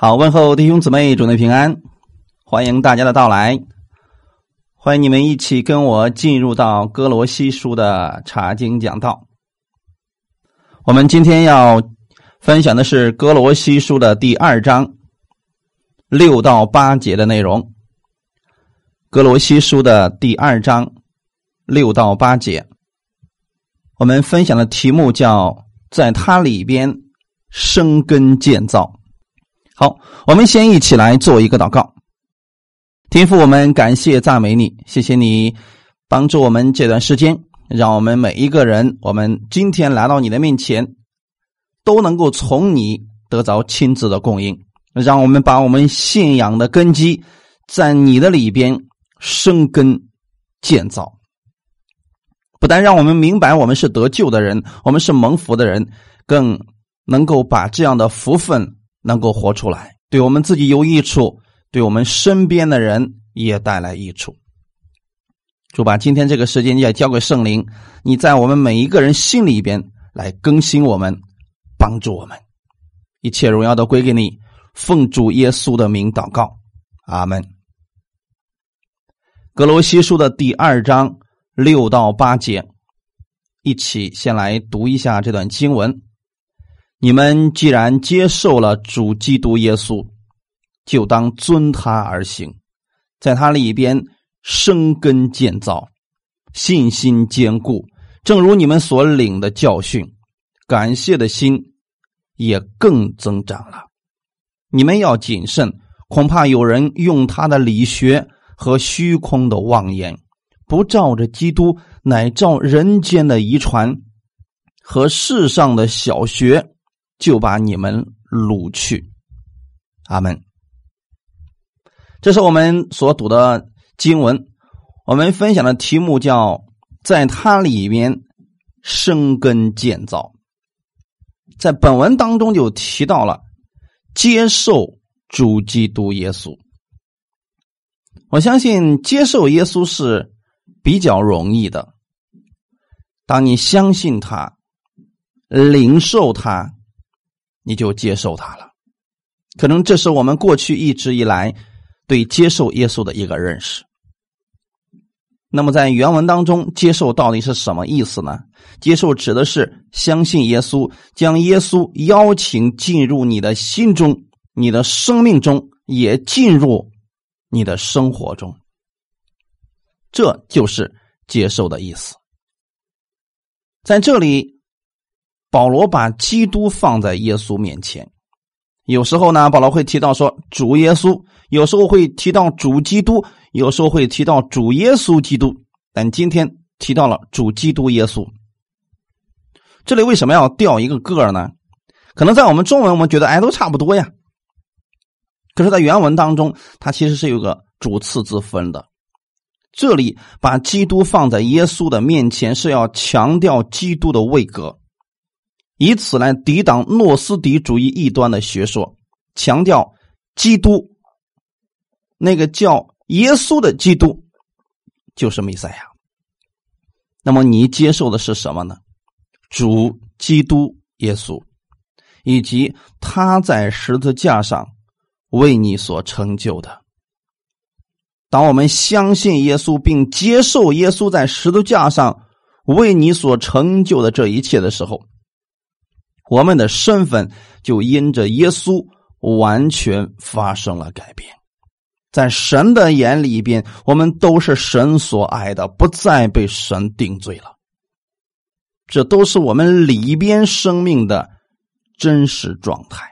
好，问候弟兄姊妹，祝您平安，欢迎大家的到来，欢迎你们一起跟我进入到哥罗西书的查经讲道。我们今天要分享的是哥罗西书的第二章六到八节的内容。哥罗西书的第二章六到八节，我们分享的题目叫“在它里边生根建造”。好，我们先一起来做一个祷告。天父，我们感谢赞美你，谢谢你帮助我们这段时间，让我们每一个人，我们今天来到你的面前，都能够从你得着亲自的供应，让我们把我们信仰的根基在你的里边生根建造。不但让我们明白我们是得救的人，我们是蒙福的人，更能够把这样的福分。能够活出来，对我们自己有益处，对我们身边的人也带来益处。主把今天这个时间也交给圣灵，你在我们每一个人心里边来更新我们，帮助我们，一切荣耀都归给你。奉主耶稣的名祷告，阿门。格罗西书的第二章六到八节，一起先来读一下这段经文。你们既然接受了主基督耶稣，就当遵他而行，在他里边生根建造，信心坚固。正如你们所领的教训，感谢的心也更增长了。你们要谨慎，恐怕有人用他的理学和虚空的妄言，不照着基督，乃照人间的遗传和世上的小学。就把你们掳去，阿门。这是我们所读的经文。我们分享的题目叫“在它里面生根建造”。在本文当中就提到了接受主基督耶稣。我相信接受耶稣是比较容易的。当你相信他，领受他。你就接受他了，可能这是我们过去一直以来对接受耶稣的一个认识。那么在原文当中，接受到底是什么意思呢？接受指的是相信耶稣，将耶稣邀请进入你的心中、你的生命中，也进入你的生活中。这就是接受的意思。在这里。保罗把基督放在耶稣面前，有时候呢，保罗会提到说主耶稣，有时候会提到主基督，有时候会提到主耶稣基督，但今天提到了主基督耶稣。这里为什么要掉一个个呢？可能在我们中文，我们觉得哎都差不多呀。可是，在原文当中，它其实是有个主次之分的。这里把基督放在耶稣的面前，是要强调基督的位格。以此来抵挡诺斯底主义异端的学说，强调基督那个叫耶稣的基督就是弥赛亚。那么你接受的是什么呢？主基督耶稣，以及他在十字架上为你所成就的。当我们相信耶稣，并接受耶稣在十字架上为你所成就的这一切的时候，我们的身份就因着耶稣完全发生了改变，在神的眼里边，我们都是神所爱的，不再被神定罪了。这都是我们里边生命的真实状态。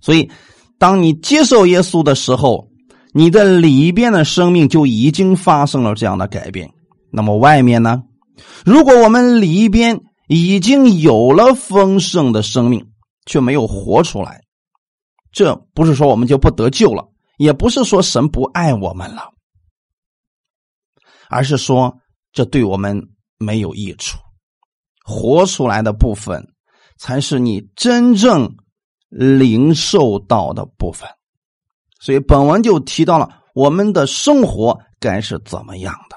所以，当你接受耶稣的时候，你的里边的生命就已经发生了这样的改变。那么，外面呢？如果我们里边，已经有了丰盛的生命，却没有活出来，这不是说我们就不得救了，也不是说神不爱我们了，而是说这对我们没有益处。活出来的部分，才是你真正领受到的部分。所以本文就提到了我们的生活该是怎么样的。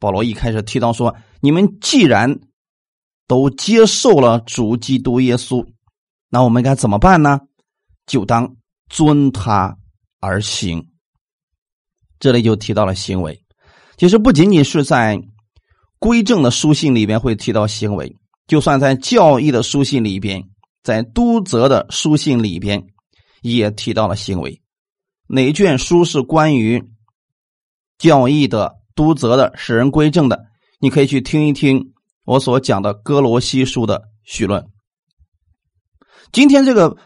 保罗一开始提到说：“你们既然。”都接受了主基督耶稣，那我们该怎么办呢？就当遵他而行。这里就提到了行为，其实不仅仅是在归正的书信里边会提到行为，就算在教义的书信里边，在督责的书信里边也提到了行为。哪一卷书是关于教义的、督责的、使人归正的？你可以去听一听我所讲的哥罗西书的序论。今天这个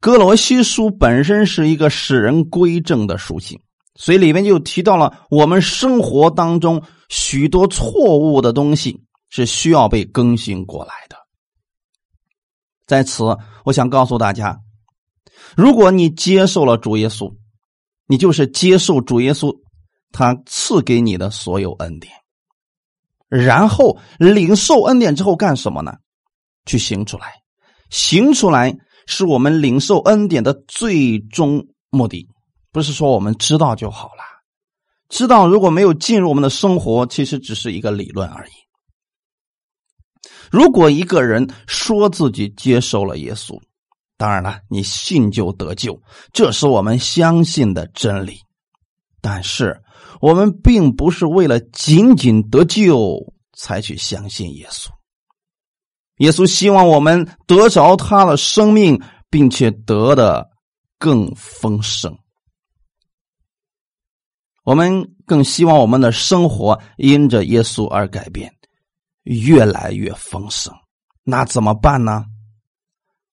哥罗西书本身是一个使人归正的书信。所以里面就提到了我们生活当中许多错误的东西是需要被更新过来的。在此，我想告诉大家，如果你接受了主耶稣，你就是接受主耶稣他赐给你的所有恩典，然后领受恩典之后干什么呢？去行出来，行出来是我们领受恩典的最终目的。不是说我们知道就好了，知道如果没有进入我们的生活，其实只是一个理论而已。如果一个人说自己接受了耶稣，当然了，你信就得救，这是我们相信的真理。但是我们并不是为了仅仅得救才去相信耶稣。耶稣希望我们得着他的生命，并且得的更丰盛。我们更希望我们的生活因着耶稣而改变，越来越丰盛。那怎么办呢？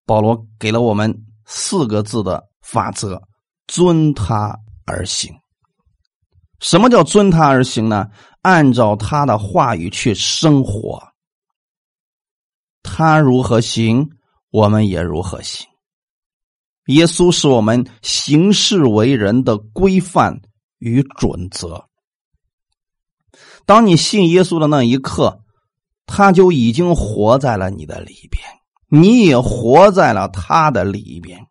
保罗给了我们四个字的法则：遵他而行。什么叫遵他而行呢？按照他的话语去生活。他如何行，我们也如何行。耶稣是我们行事为人的规范。与准则。当你信耶稣的那一刻，他就已经活在了你的里边，你也活在了他的里边。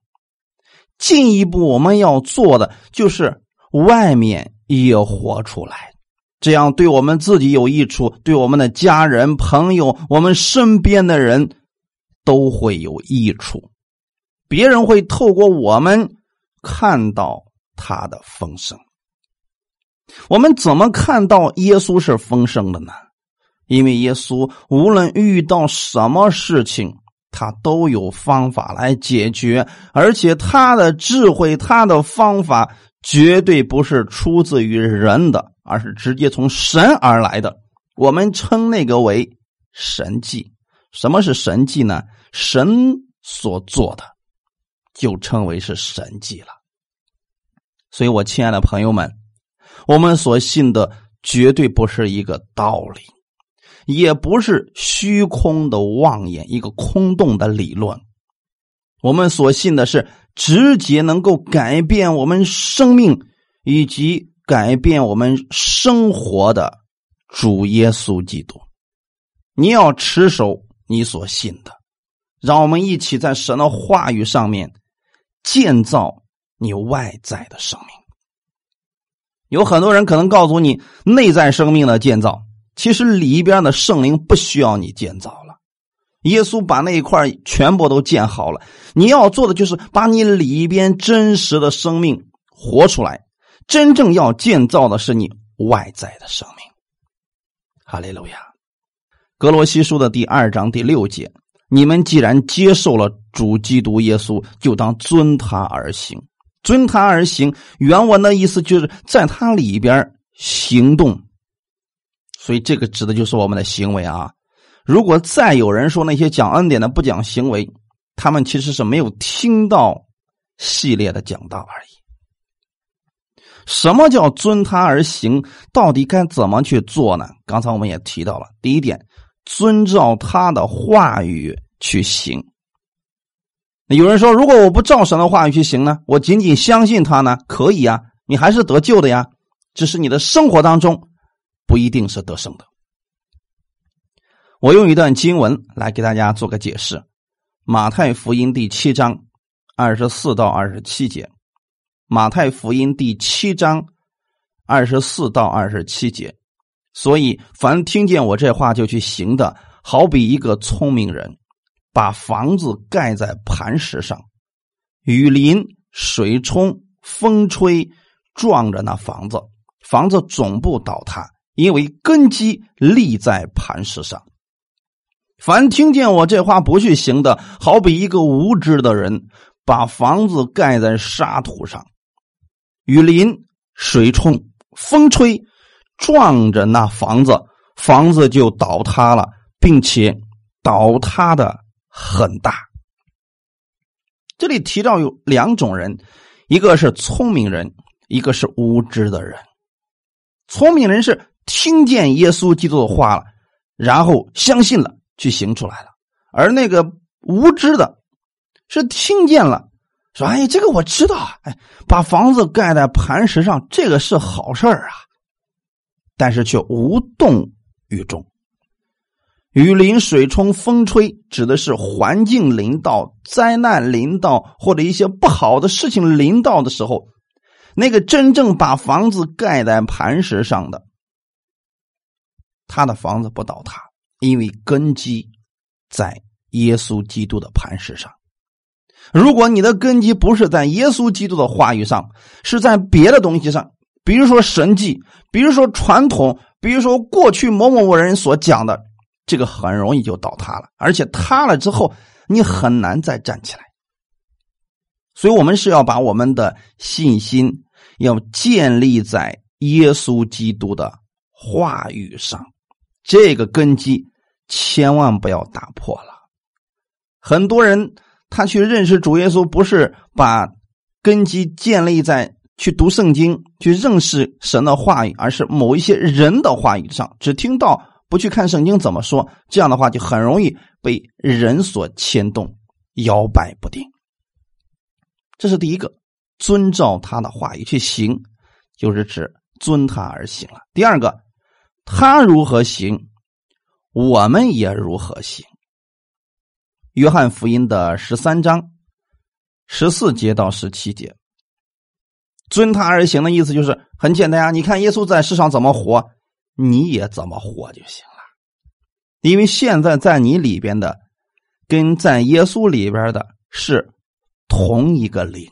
进一步，我们要做的就是外面也活出来，这样对我们自己有益处，对我们的家人、朋友、我们身边的人都会有益处。别人会透过我们看到他的丰盛。我们怎么看到耶稣是丰盛的呢？因为耶稣无论遇到什么事情，他都有方法来解决，而且他的智慧、他的方法绝对不是出自于人的，而是直接从神而来的。我们称那个为神迹。什么是神迹呢？神所做的就称为是神迹了。所以，我亲爱的朋友们。我们所信的绝对不是一个道理，也不是虚空的妄言，一个空洞的理论。我们所信的是直接能够改变我们生命以及改变我们生活的主耶稣基督。你要持守你所信的，让我们一起在神的话语上面建造你外在的生命。有很多人可能告诉你内在生命的建造，其实里边的圣灵不需要你建造了。耶稣把那一块全部都建好了，你要做的就是把你里边真实的生命活出来。真正要建造的是你外在的生命。哈利路亚。格罗西书的第二章第六节：你们既然接受了主基督耶稣，就当遵他而行。遵他而行，原文的意思就是在他里边行动，所以这个指的就是我们的行为啊。如果再有人说那些讲恩典的不讲行为，他们其实是没有听到系列的讲道而已。什么叫遵他而行？到底该怎么去做呢？刚才我们也提到了，第一点，遵照他的话语去行。有人说：“如果我不照神的话语去行呢？我仅仅相信他呢？可以啊，你还是得救的呀。只是你的生活当中不一定是得胜的。”我用一段经文来给大家做个解释：《马太福音》第七章二十四到二十七节，《马太福音》第七章二十四到二十七节。所以，凡听见我这话就去行的，好比一个聪明人。把房子盖在磐石上，雨淋、水冲、风吹，撞着那房子，房子总不倒塌，因为根基立在磐石上。凡听见我这话不去行的，好比一个无知的人，把房子盖在沙土上，雨淋、水冲、风吹，撞着那房子，房子就倒塌了，并且倒塌的很大。这里提到有两种人，一个是聪明人，一个是无知的人。聪明人是听见耶稣基督的话了，然后相信了。去行出来了，而那个无知的，是听见了，说：“哎，这个我知道，哎，把房子盖在磐石上，这个是好事儿啊。”但是却无动于衷。雨淋、水冲、风吹，指的是环境临到、灾难临到或者一些不好的事情临到的时候，那个真正把房子盖在磐石上的，他的房子不倒塌。因为根基在耶稣基督的磐石上。如果你的根基不是在耶稣基督的话语上，是在别的东西上，比如说神迹，比如说传统，比如说过去某某某人所讲的，这个很容易就倒塌了，而且塌了之后，你很难再站起来。所以，我们是要把我们的信心要建立在耶稣基督的话语上，这个根基。千万不要打破了。很多人他去认识主耶稣，不是把根基建立在去读圣经、去认识神的话语，而是某一些人的话语上，只听到不去看圣经怎么说。这样的话就很容易被人所牵动，摇摆不定。这是第一个，遵照他的话语去行，就是指遵他而行了。第二个，他如何行？我们也如何行？约翰福音的十三章十四节到十七节，遵他而行的意思就是很简单啊！你看耶稣在世上怎么活，你也怎么活就行了。因为现在在你里边的，跟在耶稣里边的是同一个灵，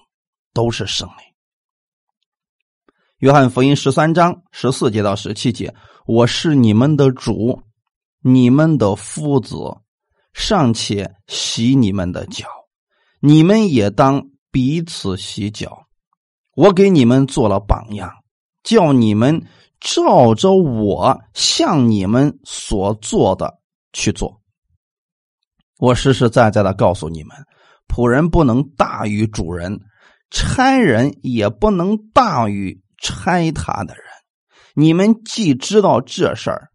都是圣灵。约翰福音十三章十四节到十七节，我是你们的主。你们的夫子尚且洗你们的脚，你们也当彼此洗脚。我给你们做了榜样，叫你们照着我向你们所做的去做。我实实在在的告诉你们：仆人不能大于主人，差人也不能大于差他的人。你们既知道这事儿。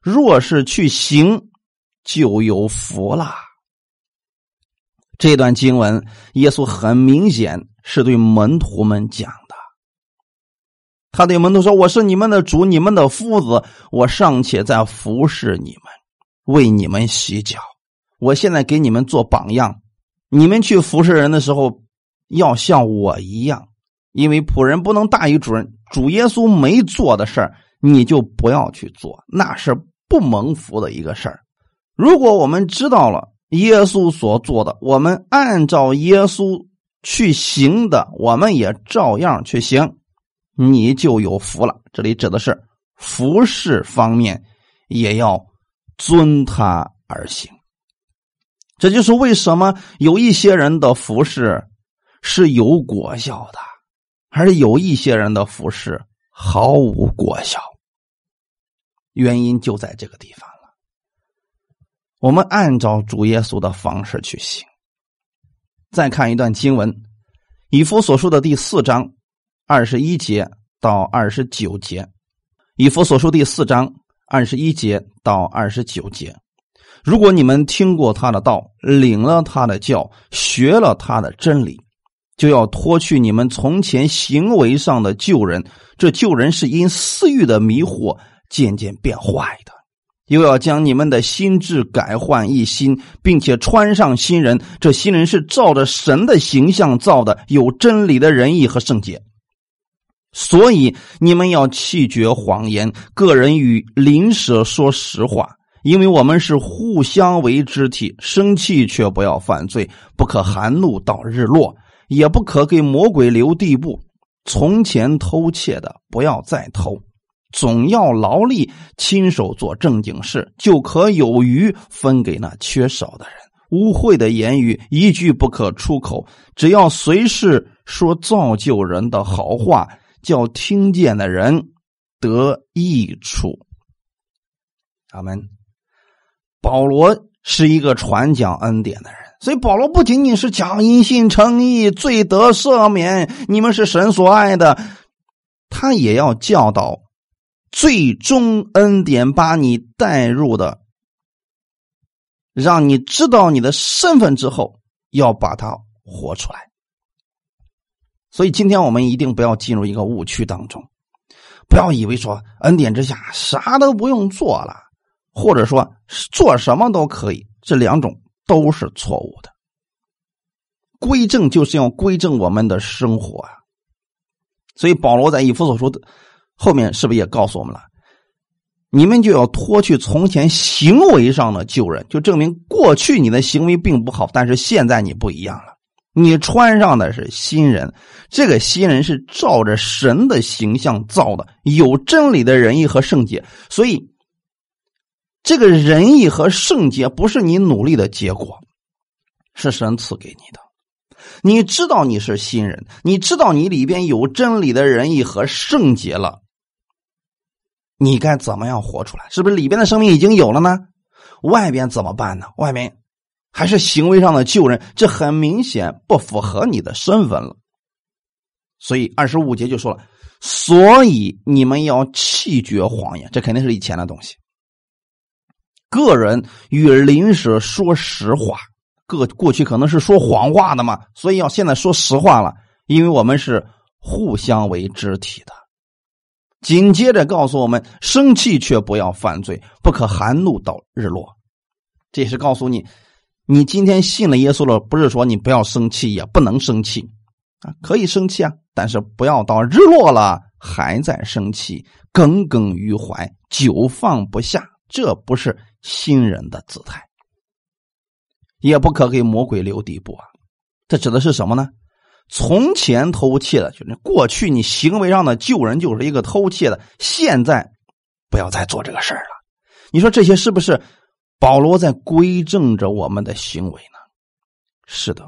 若是去行，就有福了。这段经文，耶稣很明显是对门徒们讲的。他对门徒说：“我是你们的主，你们的夫子，我尚且在服侍你们，为你们洗脚。我现在给你们做榜样，你们去服侍人的时候，要像我一样，因为仆人不能大于主人。主耶稣没做的事儿，你就不要去做，那是。”不蒙福的一个事儿。如果我们知道了耶稣所做的，我们按照耶稣去行的，我们也照样去行，你就有福了。这里指的是服饰方面，也要遵他而行。这就是为什么有一些人的服饰是有果效的，而有一些人的服饰毫无果效。原因就在这个地方了。我们按照主耶稣的方式去行。再看一段经文，《以弗所书》的第四章二十一节到二十九节，《以弗所书》第四章二十一节到二十九节。如果你们听过他的道，领了他的教，学了他的真理，就要脱去你们从前行为上的旧人。这旧人是因私欲的迷惑。渐渐变坏的，又要将你们的心智改换一新，并且穿上新人。这新人是照着神的形象造的，有真理的仁义和圣洁。所以你们要弃绝谎言，个人与邻舍说实话，因为我们是互相为肢体。生气却不要犯罪，不可含怒到日落。也不可给魔鬼留地步。从前偷窃的，不要再偷，总要劳力，亲手做正经事，就可有余分给那缺少的人。污秽的言语一句不可出口，只要随时说造就人的好话，叫听见的人得益处。阿门。保罗是一个传讲恩典的人，所以保罗不仅仅是讲因信称义、罪得赦免，你们是神所爱的，他也要教导最终恩典把你带入的。让你知道你的身份之后，要把它活出来。所以今天我们一定不要进入一个误区当中，不要以为说恩典之下啥都不用做了，或者说做什么都可以，这两种都是错误的。归正就是要归正我们的生活啊。所以保罗在以弗所说的后面是不是也告诉我们了？你们就要脱去从前行为上的旧人，就证明过去你的行为并不好，但是现在你不一样了。你穿上的是新人，这个新人是照着神的形象造的，有真理的仁义和圣洁。所以，这个仁义和圣洁不是你努力的结果，是神赐给你的。你知道你是新人，你知道你里边有真理的仁义和圣洁了。你该怎么样活出来？是不是里边的生命已经有了呢？外边怎么办呢？外面还是行为上的救人，这很明显不符合你的身份了。所以二十五节就说了：“所以你们要弃绝谎言。”这肯定是以前的东西。个人与邻舍说实话，个过去可能是说谎话的嘛，所以要现在说实话了，因为我们是互相为肢体的。紧接着告诉我们：生气却不要犯罪，不可含怒到日落。这是告诉你，你今天信了耶稣了，不是说你不要生气，也不能生气啊，可以生气啊，但是不要到日落了还在生气，耿耿于怀，久放不下。这不是新人的姿态，也不可给魔鬼留地步啊。这指的是什么呢？从前偷窃的，就是过去你行为上的救人就是一个偷窃的，现在不要再做这个事儿了。你说这些是不是保罗在规正着我们的行为呢？是的，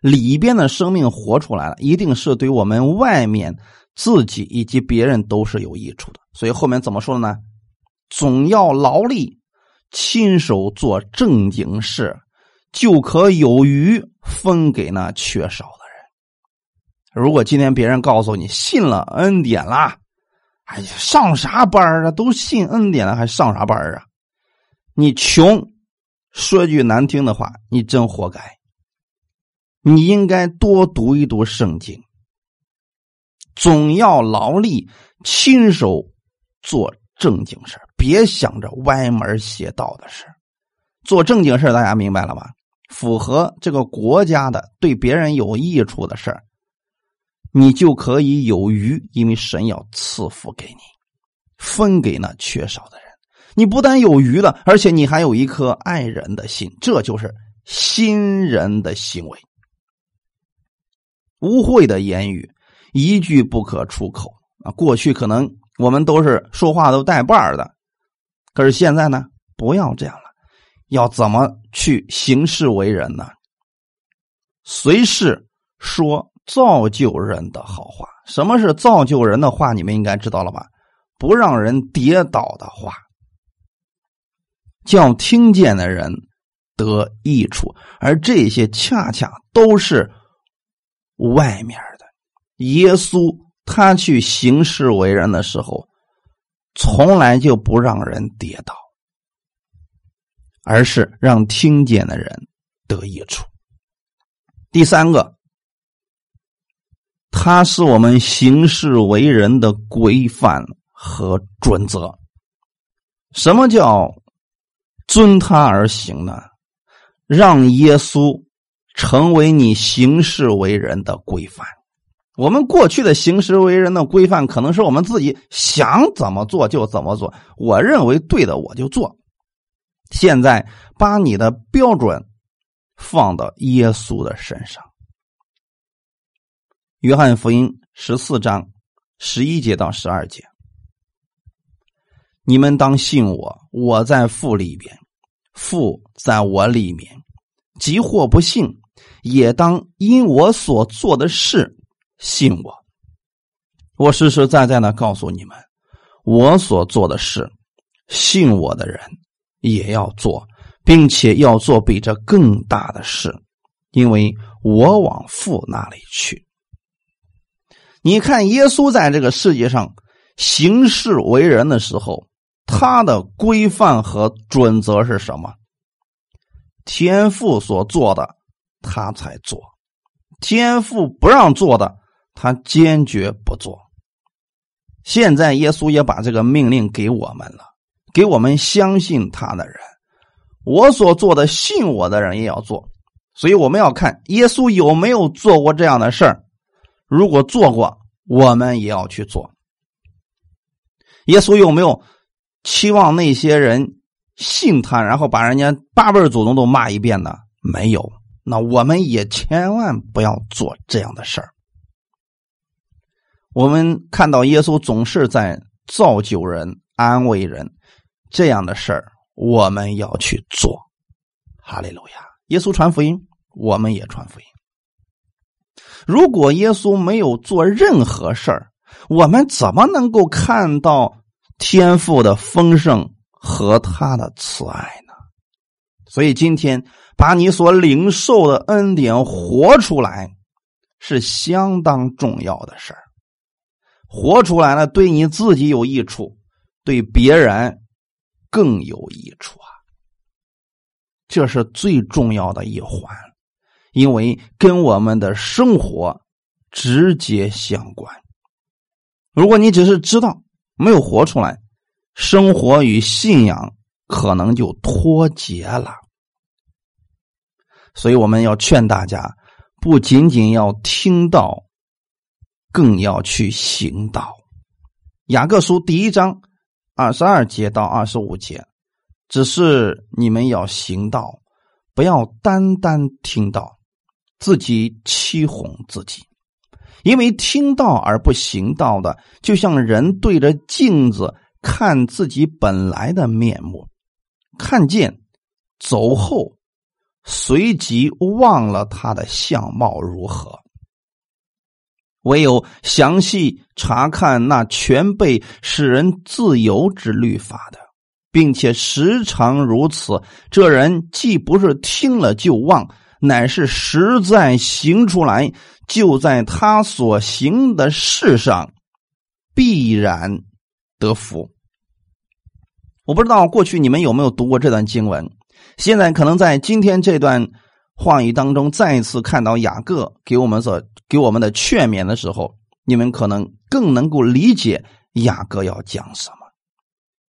里边的生命活出来了，一定是对我们外面自己以及别人都是有益处的。所以后面怎么说的呢？总要劳力，亲手做正经事，就可有余分给那缺少的人。如果今天别人告诉你信了恩典啦，哎呀，上啥班啊？都信恩典了，还上啥班啊？你穷，说句难听的话，你真活该。你应该多读一读圣经，总要劳力，亲手做正经事别想着歪门邪道的事做正经事大家明白了吧？符合这个国家的，对别人有益处的事你就可以有余，因为神要赐福给你，分给那缺少的人。你不但有余了，而且你还有一颗爱人的心，这就是新人的行为。污秽的言语一句不可出口啊！过去可能我们都是说话都带把的，可是现在呢，不要这样了。要怎么去行事为人呢？随时说。造就人的好话，什么是造就人的话？你们应该知道了吧？不让人跌倒的话，叫听见的人得益处，而这些恰恰都是外面的。耶稣他去行事为人的时候，从来就不让人跌倒，而是让听见的人得益处。第三个。他是我们行事为人的规范和准则。什么叫遵他而行呢？让耶稣成为你行事为人的规范。我们过去的行事为人的规范，可能是我们自己想怎么做就怎么做，我认为对的我就做。现在把你的标准放到耶稣的身上。约翰福音十四章十一节到十二节。你们当信我，我在父里边，父在我里面。即或不信，也当因我所做的事信我。我实实在在的告诉你们，我所做的事，信我的人也要做，并且要做比这更大的事，因为我往父那里去。你看，耶稣在这个世界上行事为人的时候，他的规范和准则是什么？天父所做的，他才做；天父不让做的，他坚决不做。现在耶稣也把这个命令给我们了，给我们相信他的人。我所做的，信我的人也要做。所以我们要看耶稣有没有做过这样的事儿。如果做过，我们也要去做。耶稣有没有期望那些人？信他，然后把人家八辈祖宗都骂一遍呢？没有。那我们也千万不要做这样的事儿。我们看到耶稣总是在造就人、安慰人，这样的事儿我们要去做。哈利路亚！耶稣传福音，我们也传福音。如果耶稣没有做任何事儿，我们怎么能够看到天赋的丰盛？和他的慈爱呢？所以今天把你所领受的恩典活出来，是相当重要的事儿。活出来了，对你自己有益处，对别人更有益处啊！这是最重要的一环，因为跟我们的生活直接相关。如果你只是知道，没有活出来。生活与信仰可能就脱节了，所以我们要劝大家，不仅仅要听到，更要去行道。雅各书第一章二十二节到二十五节，只是你们要行道，不要单单听到，自己欺哄自己，因为听到而不行道的，就像人对着镜子。看自己本来的面目，看见走后，随即忘了他的相貌如何。唯有详细查看那全被使人自由之律法的，并且时常如此，这人既不是听了就忘，乃是实在行出来，就在他所行的事上必然。得福。我不知道过去你们有没有读过这段经文，现在可能在今天这段话语当中再一次看到雅各给我们所给我们的劝勉的时候，你们可能更能够理解雅各要讲什么。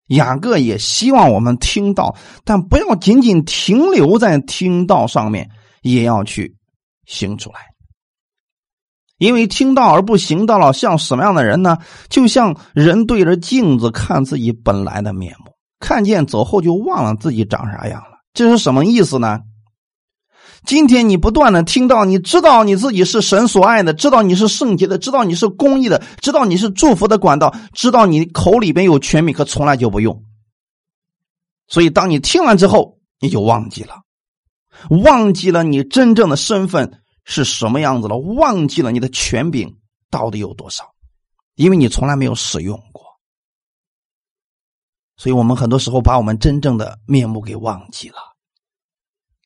雅各也希望我们听到，但不要仅仅停留在听到上面，也要去行出来。因为听到而不行道了，像什么样的人呢？就像人对着镜子看自己本来的面目，看见走后就忘了自己长啥样了。这是什么意思呢？今天你不断的听到，你知道你自己是神所爱的，知道你是圣洁的，知道你是公义的，知道你是祝福的管道，知道你口里边有权柄，可从来就不用。所以，当你听完之后，你就忘记了，忘记了你真正的身份。是什么样子了？忘记了你的权柄到底有多少？因为你从来没有使用过，所以我们很多时候把我们真正的面目给忘记了。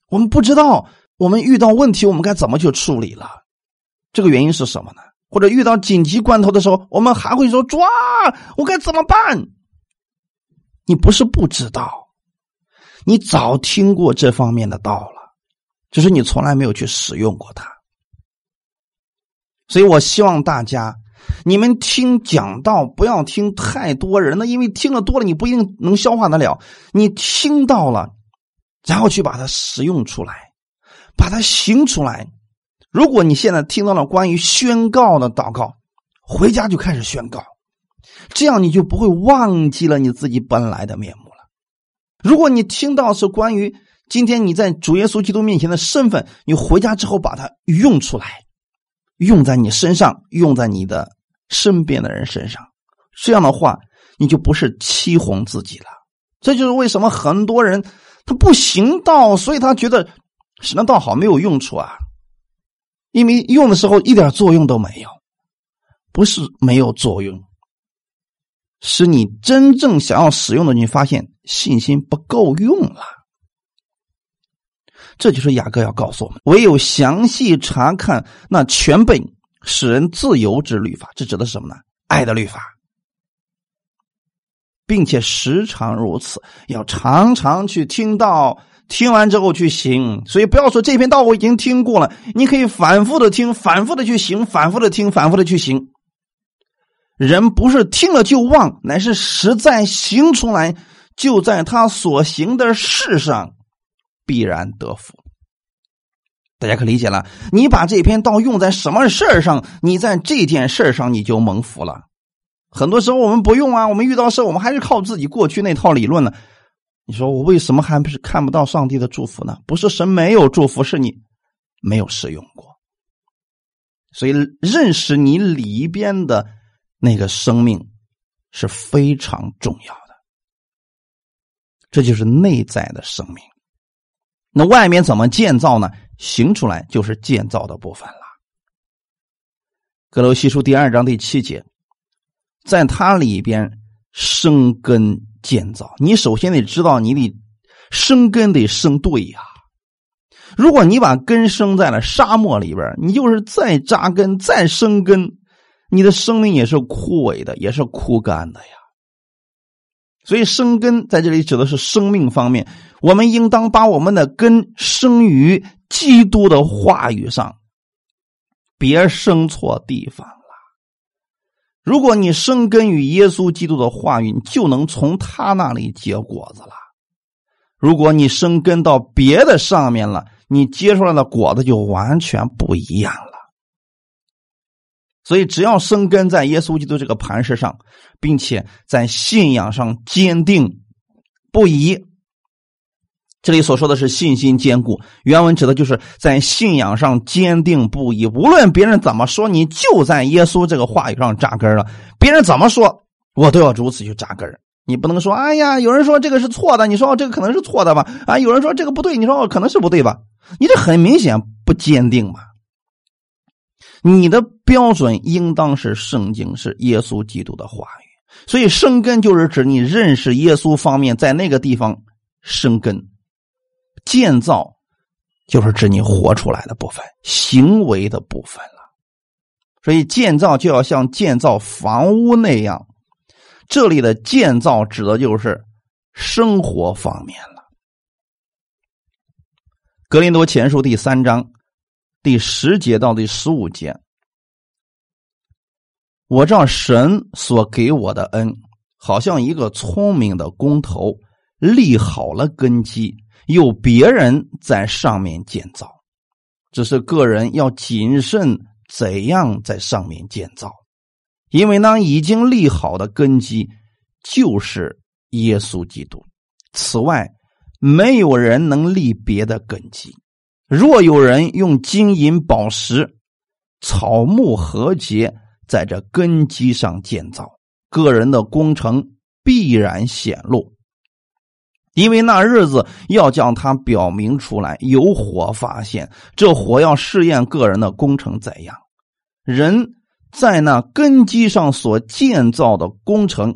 我们不知道我们遇到问题我们该怎么去处理了。这个原因是什么呢？或者遇到紧急关头的时候，我们还会说：“抓，我该怎么办？”你不是不知道，你早听过这方面的道了。只是你从来没有去使用过它，所以我希望大家，你们听讲道不要听太多人的，因为听了多了，你不一定能消化得了。你听到了，然后去把它使用出来，把它行出来。如果你现在听到了关于宣告的祷告，回家就开始宣告，这样你就不会忘记了你自己本来的面目了。如果你听到是关于。今天你在主耶稣基督面前的身份，你回家之后把它用出来，用在你身上，用在你的身边的人身上。这样的话，你就不是欺哄自己了。这就是为什么很多人他不行道，所以他觉得神的道好没有用处啊。因为用的时候一点作用都没有，不是没有作用，是你真正想要使用的，你发现信心不够用了。这就是雅各要告诉我们：唯有详细查看那全本使人自由之律法，这指的是什么呢？爱的律法，并且时常如此，要常常去听到。听完之后去行，所以不要说这篇道我已经听过了，你可以反复的听，反复的去行，反复的听，反复的去行。人不是听了就忘，乃是实在行出来，就在他所行的事上必然得福。大家可理解了？你把这篇道用在什么事儿上，你在这件事上你就蒙福了。很多时候我们不用啊，我们遇到事我们还是靠自己过去那套理论呢。你说我为什么还不是看不到上帝的祝福呢？不是神没有祝福，是你没有使用过。所以认识你里边的那个生命是非常重要的，这就是内在的生命。那外面怎么建造呢？行出来就是建造的部分了。格罗西书第二章第七节，在它里边生根。建造，你首先得知道你得生根得生对呀。如果你把根生在了沙漠里边，你就是再扎根再生根，你的生命也是枯萎的，也是枯干的呀。所以生根在这里指的是生命方面，我们应当把我们的根生于基督的话语上，别生错地方。如果你生根于耶稣基督的话语，你就能从他那里结果子了。如果你生根到别的上面了，你结出来的果子就完全不一样了。所以，只要生根在耶稣基督这个磐石上，并且在信仰上坚定不移。这里所说的是信心坚固，原文指的就是在信仰上坚定不移。无论别人怎么说，你就在耶稣这个话语上扎根了。别人怎么说，我都要如此去扎根。你不能说，哎呀，有人说这个是错的，你说这个可能是错的吧？啊，有人说这个不对，你说可能是不对吧？你这很明显不坚定嘛。你的标准应当是圣经，是耶稣基督的话语。所以生根就是指你认识耶稣方面，在那个地方生根。建造就是指你活出来的部分，行为的部分了。所以建造就要像建造房屋那样，这里的建造指的就是生活方面了。格林多前书第三章第十节到第十五节，我照神所给我的恩，好像一个聪明的工头立好了根基。有别人在上面建造，只是个人要谨慎怎样在上面建造，因为那已经立好的根基就是耶稣基督。此外，没有人能立别的根基。若有人用金银宝石、草木和结在这根基上建造，个人的工程必然显露。因为那日子要将它表明出来，有火发现，这火要试验个人的工程怎样。人在那根基上所建造的工程，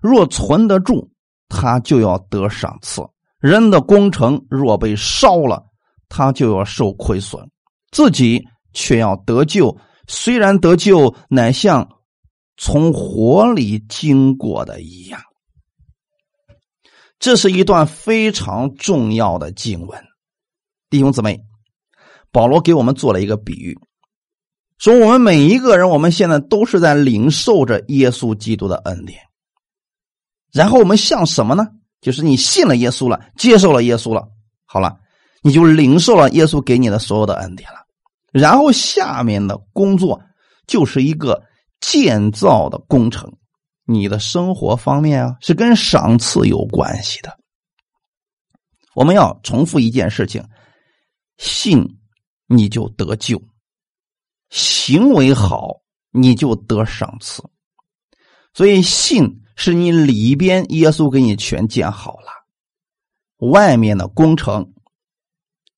若存得住，他就要得赏赐；人的工程若被烧了，他就要受亏损，自己却要得救。虽然得救，乃像从火里经过的一样。这是一段非常重要的经文，弟兄姊妹，保罗给我们做了一个比喻，说我们每一个人，我们现在都是在领受着耶稣基督的恩典，然后我们像什么呢？就是你信了耶稣了，接受了耶稣了，好了，你就领受了耶稣给你的所有的恩典了。然后下面的工作就是一个建造的工程。你的生活方面啊，是跟赏赐有关系的。我们要重复一件事情：信，你就得救；行为好，你就得赏赐。所以信是你里边耶稣给你全建好了，外面的工程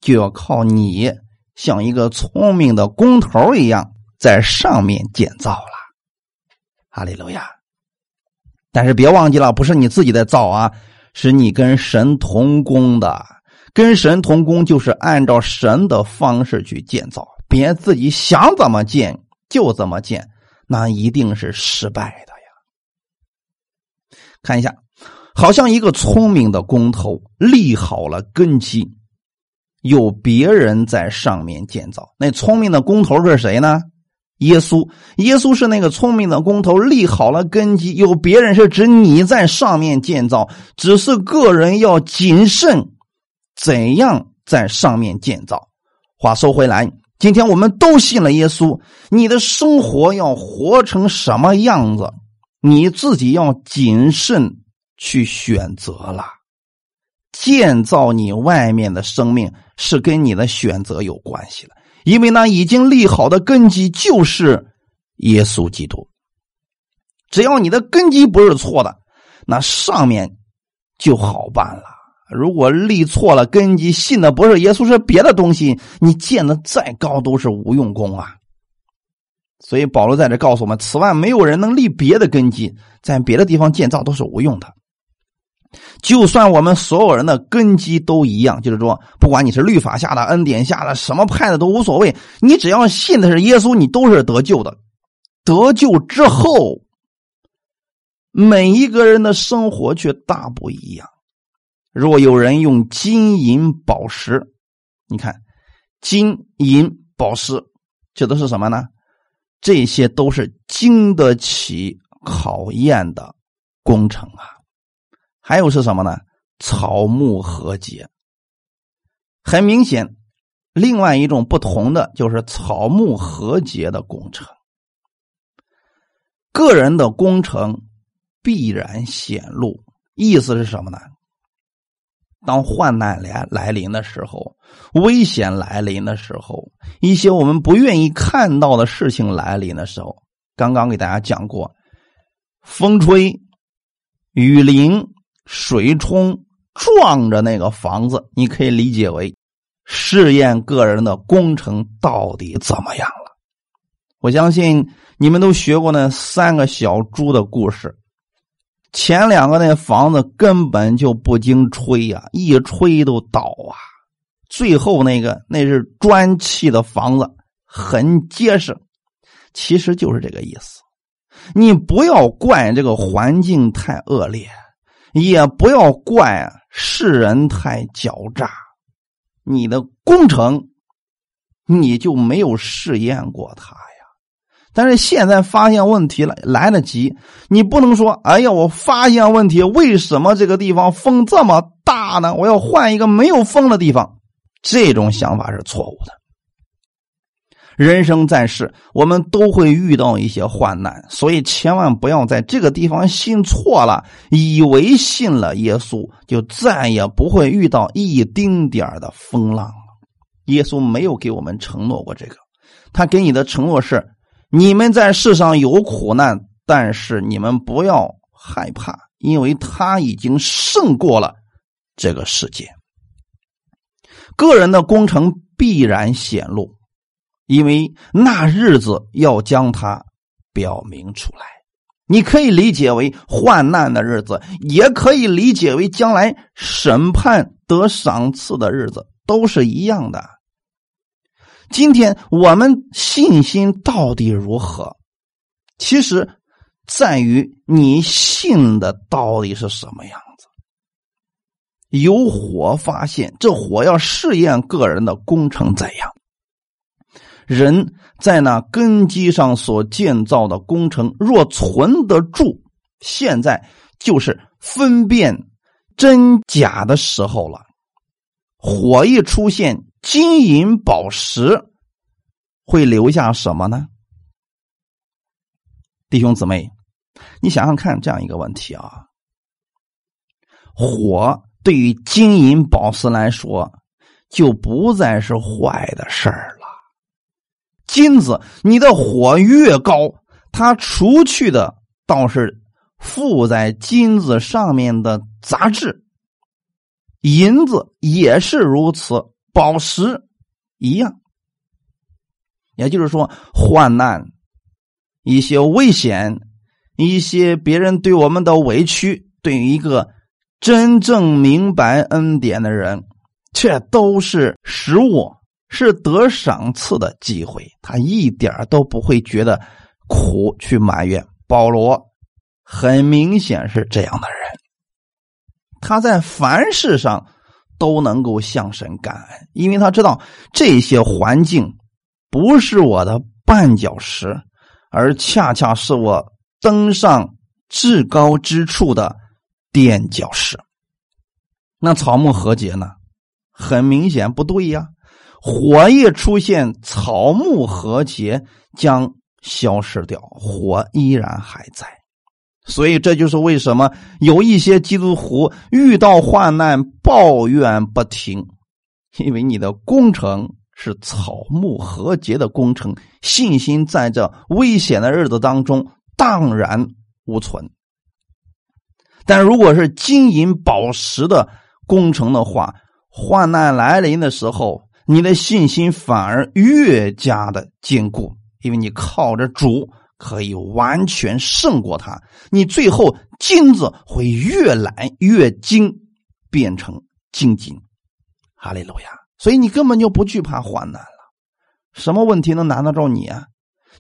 就要靠你像一个聪明的工头一样在上面建造了。哈利路亚！但是别忘记了，不是你自己在造啊，是你跟神同工的。跟神同工就是按照神的方式去建造，别自己想怎么建就怎么建，那一定是失败的呀。看一下，好像一个聪明的工头立好了根基，有别人在上面建造。那聪明的工头是谁呢？耶稣，耶稣是那个聪明的工头，立好了根基。有别人是指你在上面建造，只是个人要谨慎，怎样在上面建造。话说回来，今天我们都信了耶稣，你的生活要活成什么样子，你自己要谨慎去选择了。建造你外面的生命，是跟你的选择有关系的。因为那已经立好的根基就是耶稣基督，只要你的根基不是错的，那上面就好办了。如果立错了根基，信的不是耶稣，是别的东西，你建的再高都是无用功啊。所以保罗在这告诉我们：此外，没有人能立别的根基，在别的地方建造都是无用的。就算我们所有人的根基都一样，就是说，不管你是律法下的、恩典下的，什么派的都无所谓。你只要信的是耶稣，你都是得救的。得救之后，每一个人的生活却大不一样。若有人用金银宝石，你看，金银宝石指的是什么呢？这些都是经得起考验的工程啊。还有是什么呢？草木和解，很明显，另外一种不同的就是草木和解的工程。个人的工程必然显露，意思是什么呢？当患难来来临的时候，危险来临的时候，一些我们不愿意看到的事情来临的时候，刚刚给大家讲过，风吹雨淋。水冲撞着那个房子，你可以理解为试验个人的工程到底怎么样了。我相信你们都学过那三个小猪的故事，前两个那房子根本就不经吹呀，一吹都倒啊。最后那个那是砖砌的房子，很结实，其实就是这个意思。你不要怪这个环境太恶劣。也不要怪世人太狡诈，你的工程你就没有试验过它呀。但是现在发现问题了，来得及。你不能说：“哎呀，我发现问题，为什么这个地方风这么大呢？我要换一个没有风的地方。”这种想法是错误的。人生在世，我们都会遇到一些患难，所以千万不要在这个地方信错了，以为信了耶稣就再也不会遇到一丁点的风浪了。耶稣没有给我们承诺过这个，他给你的承诺是：你们在世上有苦难，但是你们不要害怕，因为他已经胜过了这个世界。个人的工程必然显露。因为那日子要将它表明出来，你可以理解为患难的日子，也可以理解为将来审判得赏赐的日子，都是一样的。今天我们信心到底如何？其实在于你信的到底是什么样子。有火发现，这火要试验个人的工程怎样。人在那根基上所建造的工程，若存得住，现在就是分辨真假的时候了。火一出现，金银宝石会留下什么呢？弟兄姊妹，你想想看，这样一个问题啊：火对于金银宝石来说，就不再是坏的事儿。金子，你的火越高，它除去的倒是附在金子上面的杂质。银子也是如此，宝石一样。也就是说，患难、一些危险、一些别人对我们的委屈，对于一个真正明白恩典的人，却都是食物是得赏赐的机会。他一点都不会觉得苦，去埋怨。保罗很明显是这样的人，他在凡事上都能够向神感恩，因为他知道这些环境。不是我的绊脚石，而恰恰是我登上至高之处的垫脚石。那草木和解呢？很明显不对呀！火一出现，草木和解将消失掉，火依然还在。所以这就是为什么有一些基督徒遇到患难抱怨不停，因为你的工程。是草木和结的工程，信心在这危险的日子当中荡然无存。但如果是金银宝石的工程的话，患难来临的时候，你的信心反而越加的坚固，因为你靠着主可以完全胜过他。你最后金子会越来越精，变成精金。哈利路亚。所以你根本就不惧怕患难了，什么问题能难得着你啊？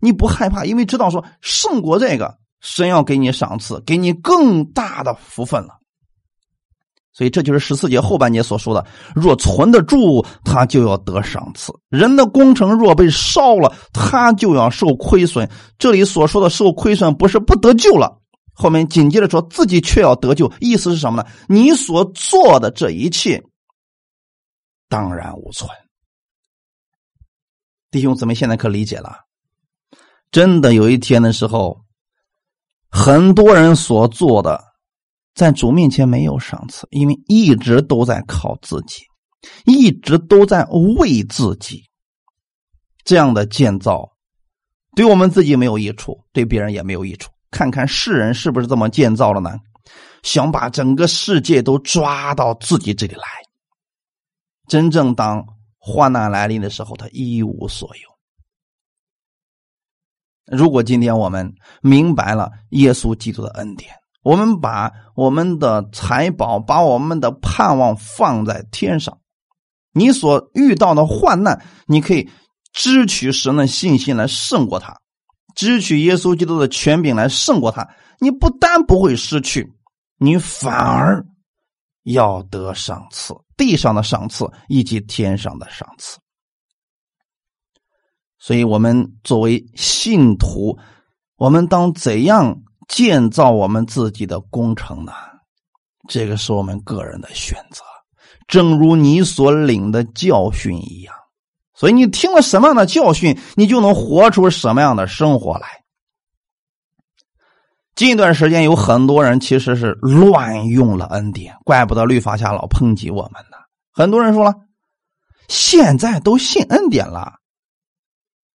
你不害怕，因为知道说胜过这个，神要给你赏赐，给你更大的福分了。所以这就是十四节后半节所说的：若存得住，他就要得赏赐；人的工程若被烧了，他就要受亏损。这里所说的受亏损，不是不得救了，后面紧接着说自己却要得救，意思是什么呢？你所做的这一切。荡然无存，弟兄姊妹，现在可理解了。真的有一天的时候，很多人所做的，在主面前没有赏赐，因为一直都在靠自己，一直都在为自己。这样的建造，对我们自己没有益处，对别人也没有益处。看看世人是不是这么建造了呢？想把整个世界都抓到自己这里来。真正当患难来临的时候，他一无所有。如果今天我们明白了耶稣基督的恩典，我们把我们的财宝、把我们的盼望放在天上，你所遇到的患难，你可以支取神的信心来胜过他，支取耶稣基督的权柄来胜过他。你不但不会失去，你反而要得赏赐。地上的赏赐以及天上的赏赐，所以我们作为信徒，我们当怎样建造我们自己的工程呢？这个是我们个人的选择，正如你所领的教训一样。所以你听了什么样的教训，你就能活出什么样的生活来。近一段时间，有很多人其实是乱用了恩典，怪不得律法下老抨击我们呢。很多人说了，现在都信恩典了，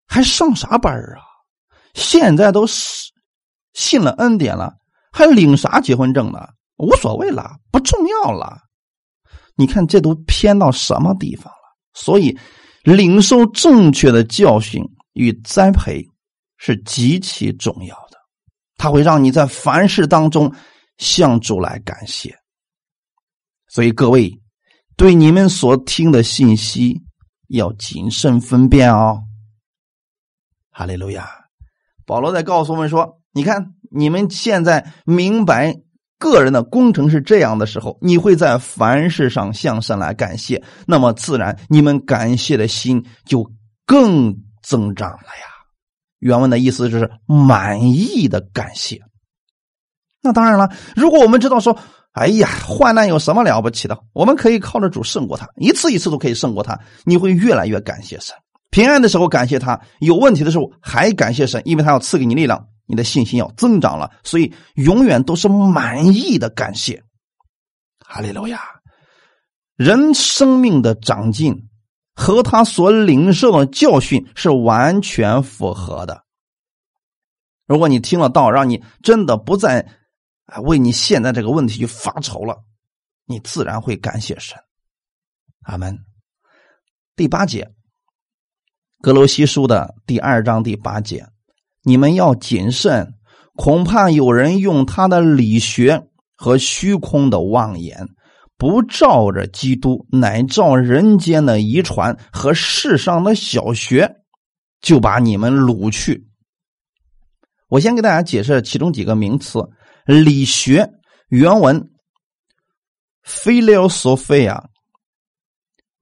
还上啥班啊？现在都是信了恩典了，还领啥结婚证呢？无所谓了，不重要了。你看，这都偏到什么地方了？所以，领受正确的教训与栽培是极其重要的。它会让你在凡事当中向主来感谢。所以各位，对你们所听的信息要谨慎分辨哦。哈利路亚！保罗在告诉我们说：“你看，你们现在明白个人的工程是这样的时候，你会在凡事上向上来感谢，那么自然你们感谢的心就更增长了呀。”原文的意思就是满意的感谢。那当然了，如果我们知道说，哎呀，患难有什么了不起的？我们可以靠着主胜过他，一次一次都可以胜过他。你会越来越感谢神。平安的时候感谢他，有问题的时候还感谢神，因为他要赐给你力量，你的信心要增长了。所以永远都是满意的感谢。哈利路亚！人生命的长进和他所领受的教训是完全符合的。如果你听了道，让你真的不再为你现在这个问题去发愁了，你自然会感谢神。阿门。第八节，格罗西书的第二章第八节，你们要谨慎，恐怕有人用他的理学和虚空的妄言，不照着基督，乃照人间的遗传和世上的小学，就把你们掳去。我先给大家解释其中几个名词。理学原文 “philosophia”，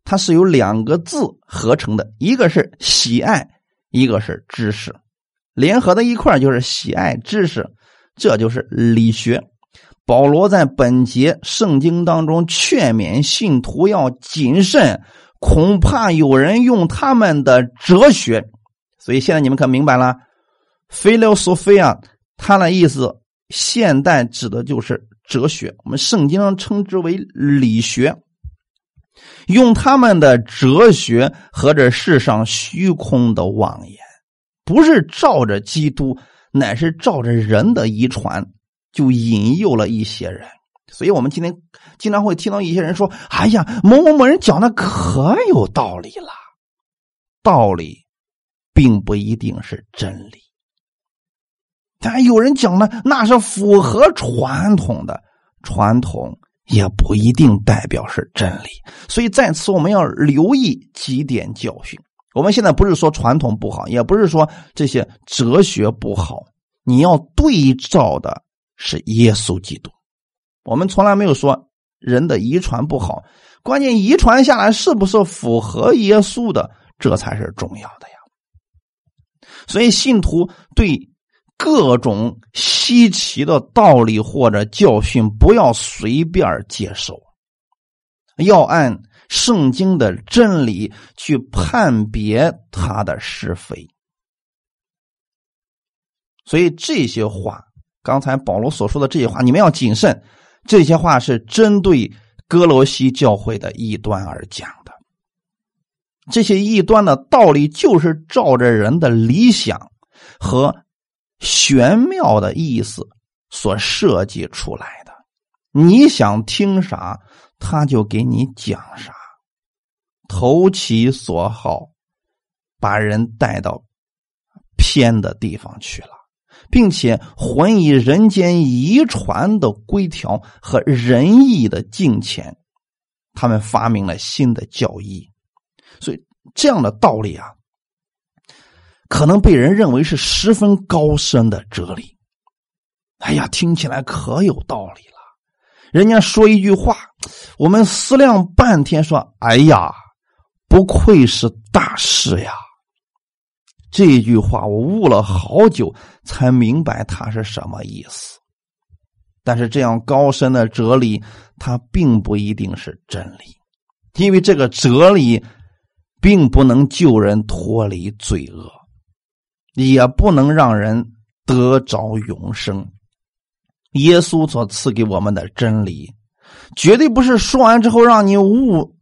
它是由两个字合成的，一个是喜爱，一个是知识，联合在一块就是喜爱知识，这就是理学。保罗在本节圣经当中劝勉信徒要谨慎，恐怕有人用他们的哲学。所以现在你们可明白了。philosophia，它的意思，现代指的就是哲学。我们圣经称之为理学，用他们的哲学和这世上虚空的妄言，不是照着基督，乃是照着人的遗传，就引诱了一些人。所以我们今天经常会听到一些人说：“哎呀，某某某人讲的可有道理了。”道理，并不一定是真理。但有人讲呢，那是符合传统的，传统也不一定代表是真理。所以在此我们要留意几点教训。我们现在不是说传统不好，也不是说这些哲学不好，你要对照的是耶稣基督。我们从来没有说人的遗传不好，关键遗传下来是不是符合耶稣的，这才是重要的呀。所以信徒对。各种稀奇的道理或者教训，不要随便接受，要按圣经的真理去判别他的是非。所以这些话，刚才保罗所说的这些话，你们要谨慎。这些话是针对哥罗西教会的异端而讲的。这些异端的道理，就是照着人的理想和。玄妙的意思所设计出来的，你想听啥，他就给你讲啥，投其所好，把人带到偏的地方去了，并且混以人间遗传的规条和仁义的敬虔，他们发明了新的教义，所以这样的道理啊。可能被人认为是十分高深的哲理，哎呀，听起来可有道理。人家说一句话，我们思量半天，说：“哎呀，不愧是大师呀！”这句话我悟了好久才明白他是什么意思。但是这样高深的哲理，它并不一定是真理，因为这个哲理并不能救人脱离罪恶。也不能让人得着永生。耶稣所赐给我们的真理，绝对不是说完之后让你悟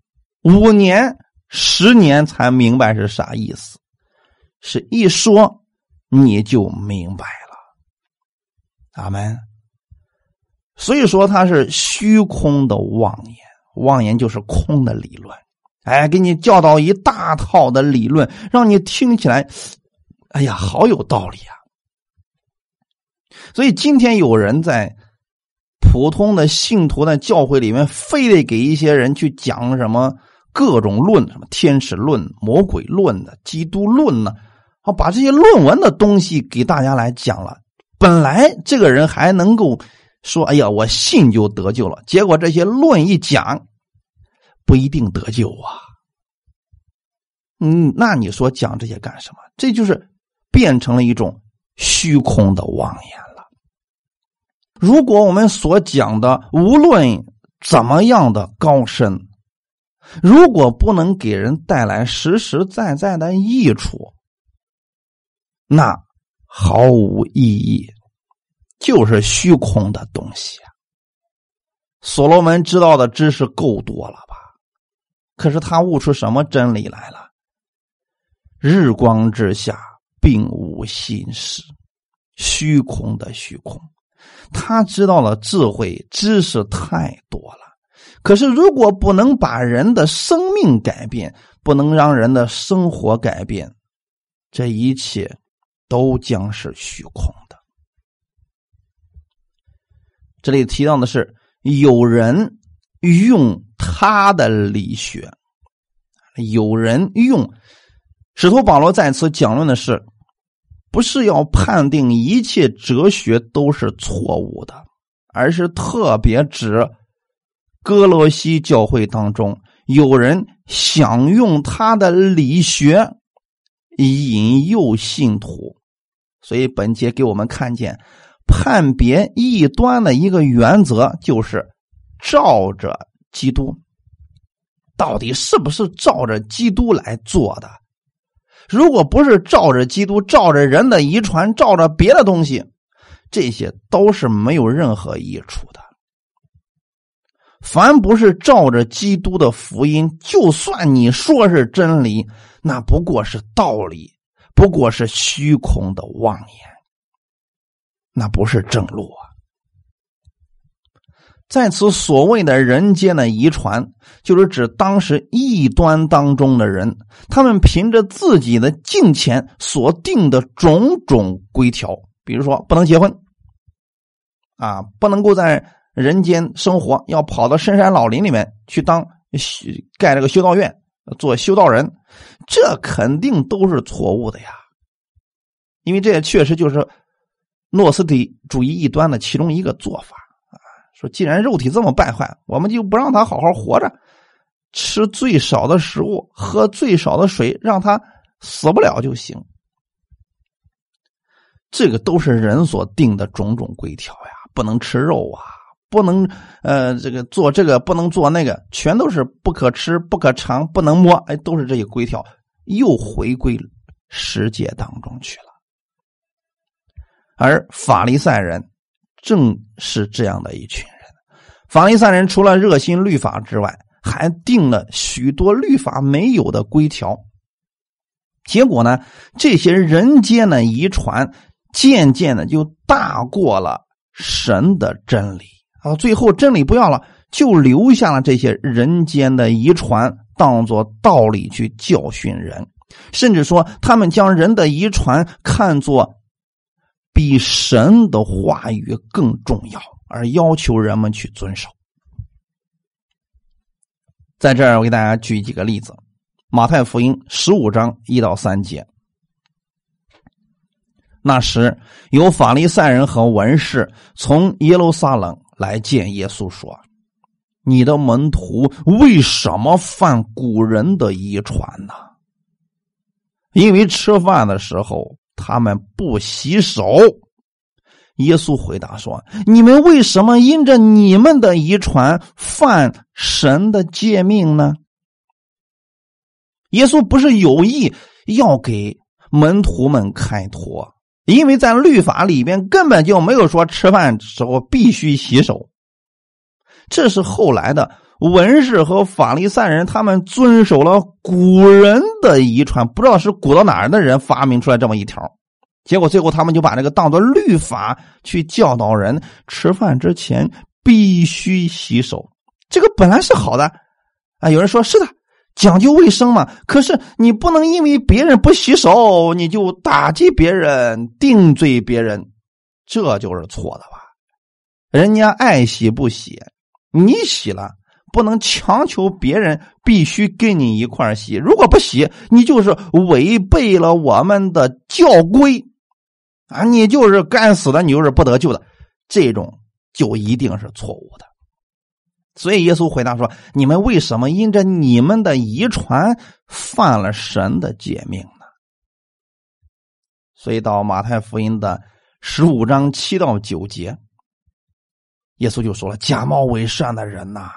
五年、十年才明白是啥意思，是一说你就明白了。阿门。所以说它是虚空的妄言，妄言就是空的理论。哎，给你教导一大套的理论，让你听起来。哎呀，好有道理啊！所以今天有人在普通的信徒的教会里面，非得给一些人去讲什么各种论，什么天使论、魔鬼论的、基督论呢？啊，把这些论文的东西给大家来讲了。本来这个人还能够说：“哎呀，我信就得救了。”结果这些论一讲，不一定得救啊。嗯，那你说讲这些干什么？这就是。变成了一种虚空的妄言。如果我们所讲的无论怎么样的高深，如果不能给人带来实实在在的益处，那毫无意义，就是虚空的东西。所罗门知道的知识够多了吧？可是他悟出什么真理来了？日光之下并无新事，虚空的虚空。他知道了智慧知识太多了，可是如果不能把人的生命改变，不能让人的生活改变，这一切都将是虚空的。这里提到的是有人用他的理学，有人用使徒保罗在此讲论的是。不是要判定一切哲学都是错误的，而是特别指哥罗西教会当中有人想用他的理学引诱信徒，所以本节给我们看见判别异端的一个原则，就是照着基督，到底是不是照着基督来做的。如果不是照着基督，照着人的遗传，照着别的东西，这些都是没有任何益处的。凡不是照着基督的福音，就算你说是真理，那不过是道理，不过是虚空的妄言，那不是正路啊。在此所谓的人间的遗传，就是指当时异端当中的人，他们凭着自己的金钱所定的种种规条，比如说不能结婚，啊，不能够在人间生活，要跑到深山老林里面去当盖这个修道院做修道人，这肯定都是错误的呀，因为这也确实就是诺斯底主义异端的其中一个做法。说，既然肉体这么败坏，我们就不让他好好活着，吃最少的食物，喝最少的水，让他死不了就行。这个都是人所定的种种规条呀，不能吃肉啊，不能呃这个做这个，不能做那个，全都是不可吃、不可尝、不能摸，哎，都是这些规条，又回归世界当中去了。而法利赛人。正是这样的一群人，法利赛人除了热心律法之外，还定了许多律法没有的规条。结果呢，这些人间的遗传渐渐的就大过了神的真理啊！最后真理不要了，就留下了这些人间的遗传，当做道理去教训人，甚至说他们将人的遗传看作。比神的话语更重要，而要求人们去遵守。在这儿，我给大家举几个例子：马太福音十五章一到三节。那时，有法利赛人和文士从耶路撒冷来见耶稣，说：“你的门徒为什么犯古人的遗传呢？因为吃饭的时候。”他们不洗手，耶稣回答说：“你们为什么因着你们的遗传犯神的诫命呢？”耶稣不是有意要给门徒们开脱，因为在律法里边根本就没有说吃饭时候必须洗手，这是后来的。文士和法利赛人，他们遵守了古人的遗传，不知道是古到哪儿的人发明出来这么一条，结果最后他们就把这个当做律法去教导人，吃饭之前必须洗手。这个本来是好的啊，有人说是的，讲究卫生嘛。可是你不能因为别人不洗手，你就打击别人、定罪别人，这就是错的吧？人家爱洗不洗，你洗了。不能强求别人必须跟你一块洗，如果不洗，你就是违背了我们的教规啊！你就是该死的，你就是不得救的，这种就一定是错误的。所以耶稣回答说：“你们为什么因着你们的遗传犯了神的诫命呢？”所以到马太福音的十五章七到九节，耶稣就说了：“假冒伪善的人呐！”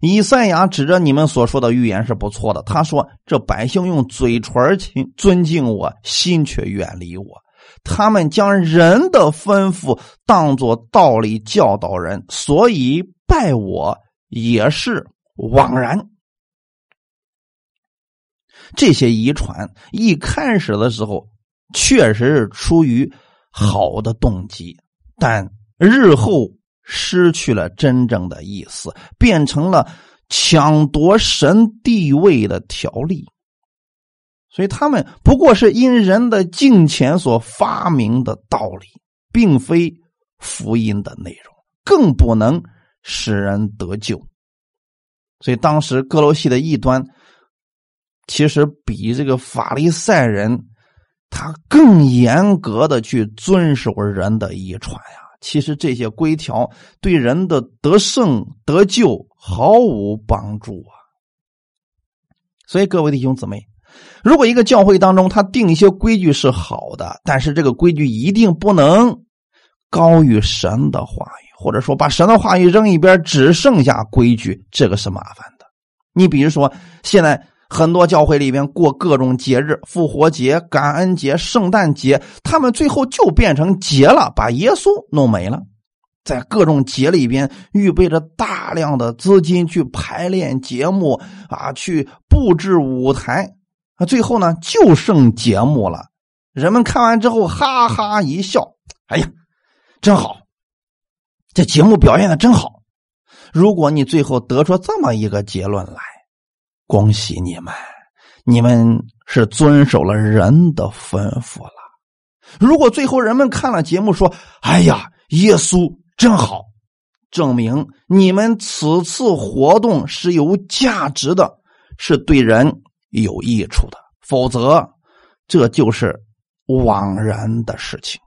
以赛亚指着你们所说的预言是不错的。他说：“这百姓用嘴唇亲尊敬我，心却远离我。他们将人的吩咐当作道理教导人，所以拜我也是枉然。”这些遗传一开始的时候确实是出于好的动机，但日后失去了真正的意思，变成了抢夺神地位的条例。所以他们不过是因人的敬虔所发明的道理，并非福音的内容，更不能使人得救。所以当时哥罗西的异端，其实比这个法利赛人他更严格的去遵守人的遗传呀。其实这些规条对人的得胜得救毫无帮助啊。所以各位弟兄姊妹。如果一个教会当中他定一些规矩是好的，但是这个规矩一定不能高于神的话语，或者说把神的话语扔一边，只剩下规矩，这个是麻烦的。你比如说，现在很多教会里边过各种节日，复活节、感恩节、圣诞节，他们最后就变成节了，把耶稣弄没了，在各种节里边预备着大量的资金去排练节目啊，去布置舞台。那最后呢，就剩节目了。人们看完之后哈哈一笑：“哎呀，真好，这节目表现的真好。”如果你最后得出这么一个结论来，恭喜你们，你们是遵守了人的吩咐了。如果最后人们看了节目说：“哎呀，耶稣真好”，证明你们此次活动是有价值的，是对人。有益处的，否则这就是枉然的事情。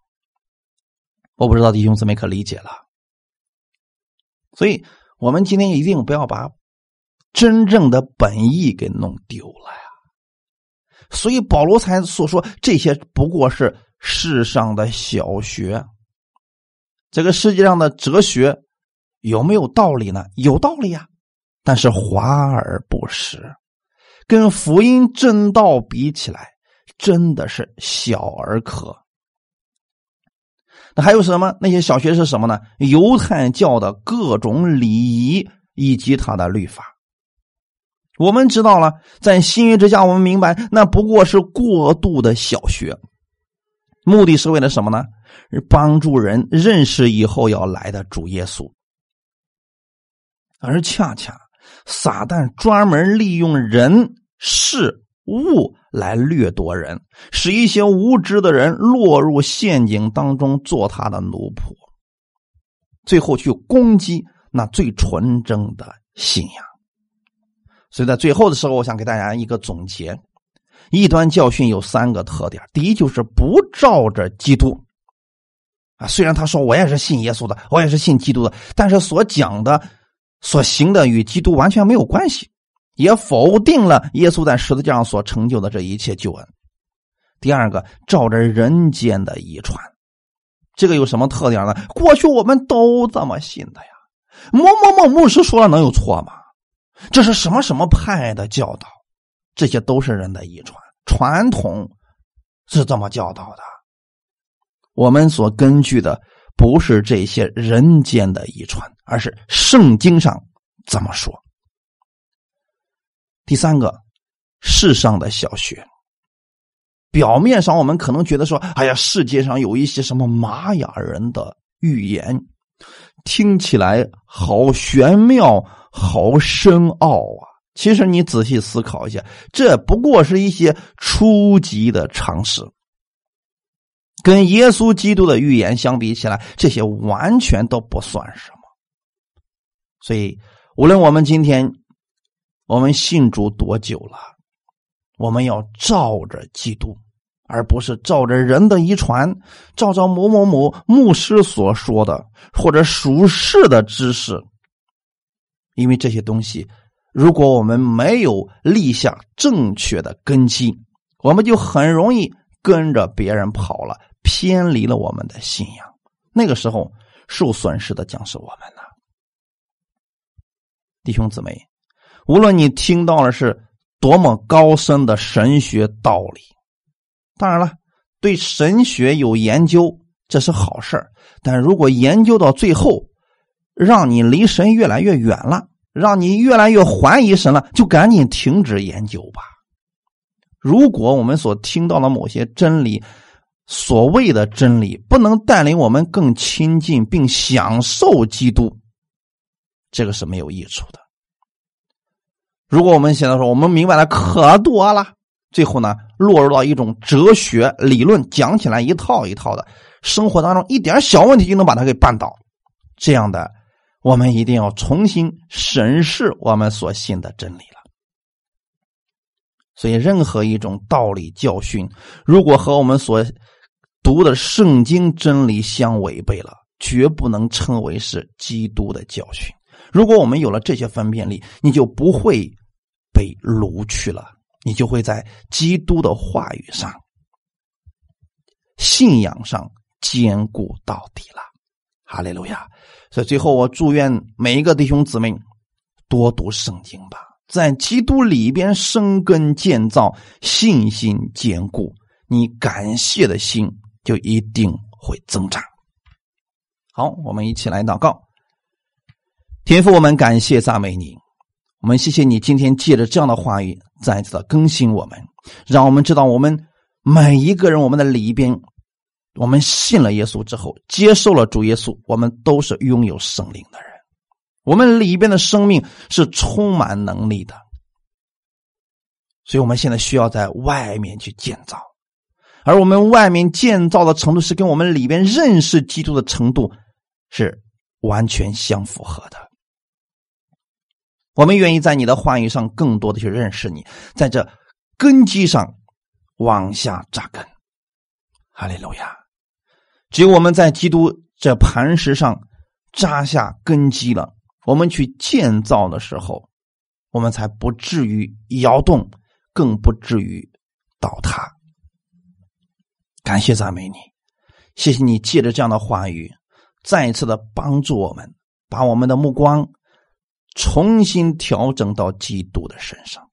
我不知道弟兄姊妹可理解了，所以我们今天一定不要把真正的本意给弄丢了呀。所以保罗才所说这些不过是世上的小学。这个世界上的哲学有没有道理呢？有道理呀，但是华而不实。跟福音正道比起来，真的是小儿科。那还有什么？那些小学是什么呢？犹太教的各种礼仪以及他的律法。我们知道了，在新约之下，我们明白那不过是过度的小学，目的是为了什么呢？帮助人认识以后要来的主耶稣，而恰恰。撒旦专门利用人事物来掠夺人，使一些无知的人落入陷阱当中，做他的奴仆，最后去攻击那最纯正的信仰。所以在最后的时候，我想给大家一个总结：异端教训有三个特点，第一就是不照着基督啊。虽然他说我也是信耶稣的，我也是信基督的，但是所讲的。所行的与基督完全没有关系，也否定了耶稣在十字架上所成就的这一切救恩。第二个，照着人间的遗传，这个有什么特点呢？过去我们都这么信的呀。某某某牧师说了能有错吗？这是什么什么派的教导？这些都是人的遗传，传统是这么教导的。我们所根据的。不是这些人间的遗传，而是圣经上怎么说。第三个，世上的小学，表面上我们可能觉得说：“哎呀，世界上有一些什么玛雅人的预言，听起来好玄妙、好深奥啊！”其实你仔细思考一下，这不过是一些初级的常识。跟耶稣基督的预言相比起来，这些完全都不算什么。所以，无论我们今天我们信主多久了，我们要照着基督，而不是照着人的遗传，照着某某某牧师所说的或者属世的知识。因为这些东西，如果我们没有立下正确的根基，我们就很容易跟着别人跑了。偏离了我们的信仰，那个时候受损失的将是我们呢，弟兄姊妹，无论你听到的是多么高深的神学道理，当然了，对神学有研究这是好事但如果研究到最后，让你离神越来越远了，让你越来越怀疑神了，就赶紧停止研究吧。如果我们所听到的某些真理，所谓的真理，不能带领我们更亲近并享受基督，这个是没有益处的。如果我们现在说我们明白的可多了，最后呢，落入到一种哲学理论，讲起来一套一套的，生活当中一点小问题就能把它给绊倒，这样的，我们一定要重新审视我们所信的真理了。所以，任何一种道理教训，如果和我们所读的圣经真理相违背了，绝不能称为是基督的教训。如果我们有了这些分辨力，你就不会被掳去了，你就会在基督的话语上、信仰上坚固到底了。哈利路亚！所以最后，我祝愿每一个弟兄姊妹多读圣经吧。在基督里边生根建造，信心坚固，你感谢的心就一定会增长。好，我们一起来祷告。天父，我们感谢赞美你，我们谢谢你今天借着这样的话语再次的更新我们，让我们知道我们每一个人，我们的里边，我们信了耶稣之后，接受了主耶稣，我们都是拥有圣灵的人。我们里边的生命是充满能力的，所以我们现在需要在外面去建造，而我们外面建造的程度是跟我们里边认识基督的程度是完全相符合的。我们愿意在你的话语上更多的去认识你，在这根基上往下扎根。哈利路亚！只有我们在基督这磐石上扎下根基了。我们去建造的时候，我们才不至于摇动，更不至于倒塌。感谢赞美你，谢谢你借着这样的话语，再一次的帮助我们，把我们的目光重新调整到基督的身上。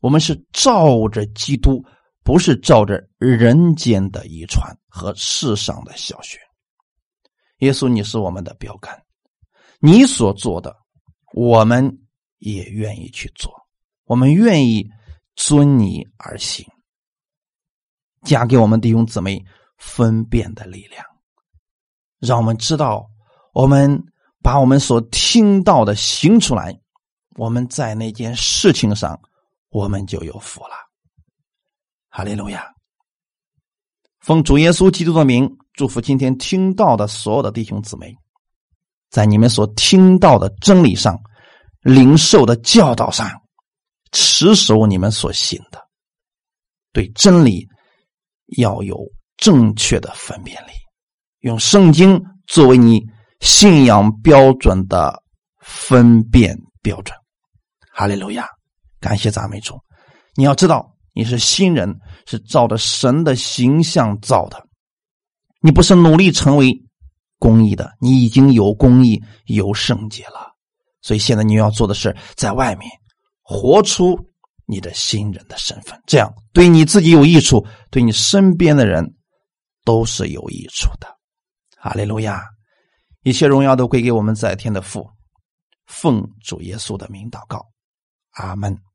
我们是照着基督，不是照着人间的遗传和世上的小学。耶稣，你是我们的标杆。你所做的，我们也愿意去做。我们愿意遵你而行，加给我们弟兄姊妹分辨的力量，让我们知道，我们把我们所听到的行出来，我们在那件事情上，我们就有福了。哈利路亚！奉主耶稣基督的名，祝福今天听到的所有的弟兄姊妹。在你们所听到的真理上、灵受的教导上，持守你们所信的，对真理要有正确的分辨力，用圣经作为你信仰标准的分辨标准。哈利路亚，感谢赞美主！你要知道，你是新人，是照着神的形象造的，你不是努力成为。公益的，你已经有公益、有圣洁了，所以现在你要做的是在外面活出你的新人的身份，这样对你自己有益处，对你身边的人都是有益处的。哈利路亚！一切荣耀都归给我们在天的父，奉主耶稣的名祷告，阿门。